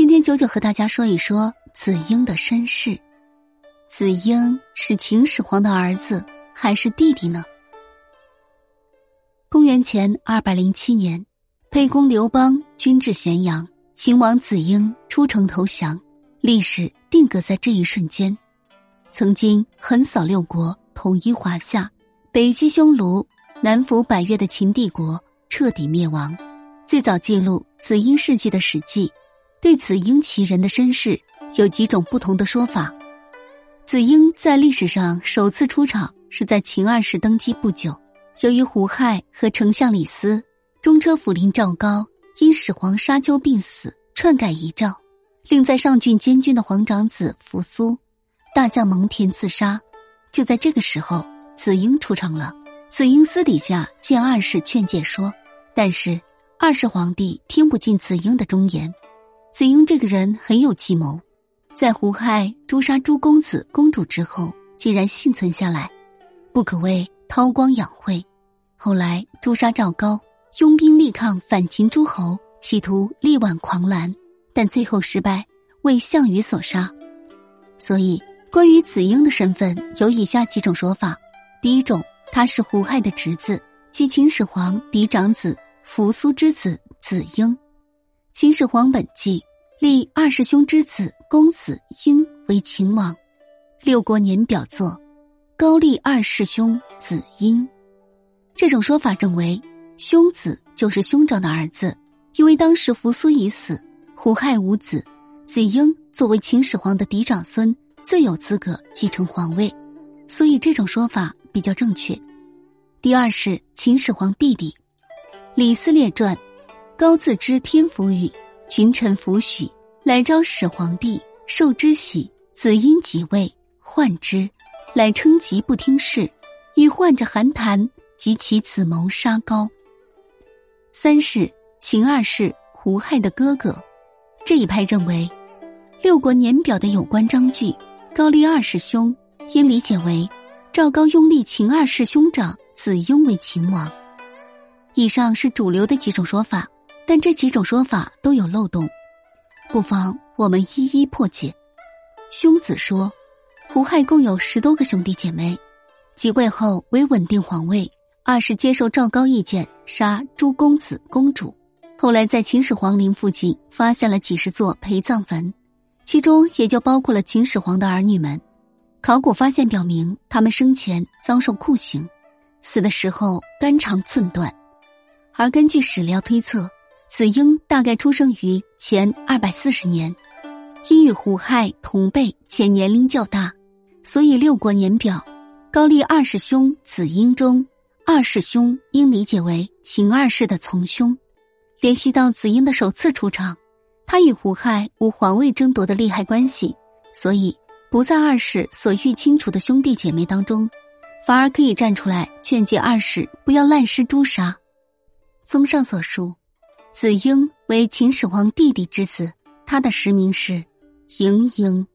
今天九九和大家说一说子婴的身世。子婴是秦始皇的儿子还是弟弟呢？公元前二百零七年，沛公刘邦军至咸阳，秦王子婴出城投降，历史定格在这一瞬间。曾经横扫六国，统一华夏，北击匈奴，南服百越的秦帝国彻底灭亡。最早记录子婴事迹的《史记》。对子婴其人的身世有几种不同的说法。子婴在历史上首次出场是在秦二世登基不久，由于胡亥和丞相李斯、中车府令赵高因始皇沙丘病死，篡改遗诏，令在上郡监军的皇长子扶苏、大将蒙恬自杀。就在这个时候，子婴出场了。子婴私底下见二世劝诫说，但是二世皇帝听不进子婴的忠言。子婴这个人很有计谋，在胡亥诛杀诸公子公主之后，竟然幸存下来，不可谓韬光养晦。后来诛杀赵高，拥兵力抗反秦诸侯，企图力挽狂澜，但最后失败，为项羽所杀。所以，关于子婴的身份有以下几种说法：第一种，他是胡亥的侄子，即秦始皇嫡长子扶苏之子子婴。秦始皇本纪立二世兄之子公子婴为秦王，六国年表作高丽二世兄子婴。这种说法认为兄子就是兄长的儿子，因为当时扶苏已死，胡亥无子，子婴作为秦始皇的嫡长孙，最有资格继承皇位，所以这种说法比较正确。第二是秦始皇弟弟，《李斯列传》。高自知天福语，群臣弗许，来召始皇帝，受之喜。子婴即位，患之，乃称疾不听事，与患者韩谈，及其子谋杀高。三是秦二世胡亥的哥哥，这一派认为，六国年表的有关章句，高丽二世兄应理解为赵高拥立秦二世兄长子婴为秦王。以上是主流的几种说法。但这几种说法都有漏洞，不妨我们一一破解。兄子说，胡亥共有十多个兄弟姐妹，即位后为稳定皇位，二是接受赵高意见杀诸公子公主。后来在秦始皇陵附近发现了几十座陪葬坟，其中也就包括了秦始皇的儿女们。考古发现表明，他们生前遭受酷刑，死的时候肝肠寸断，而根据史料推测。子婴大概出生于前二百四十年，因与胡亥同辈且年龄较大，所以六国年表高丽二世兄子婴中，二世兄应理解为秦二世的从兄。联系到子婴的首次出场，他与胡亥无皇位争夺的利害关系，所以不在二世所欲清除的兄弟姐妹当中，反而可以站出来劝诫二世不要滥施诛杀。综上所述。子婴为秦始皇弟弟之子，他的实名是嬴婴。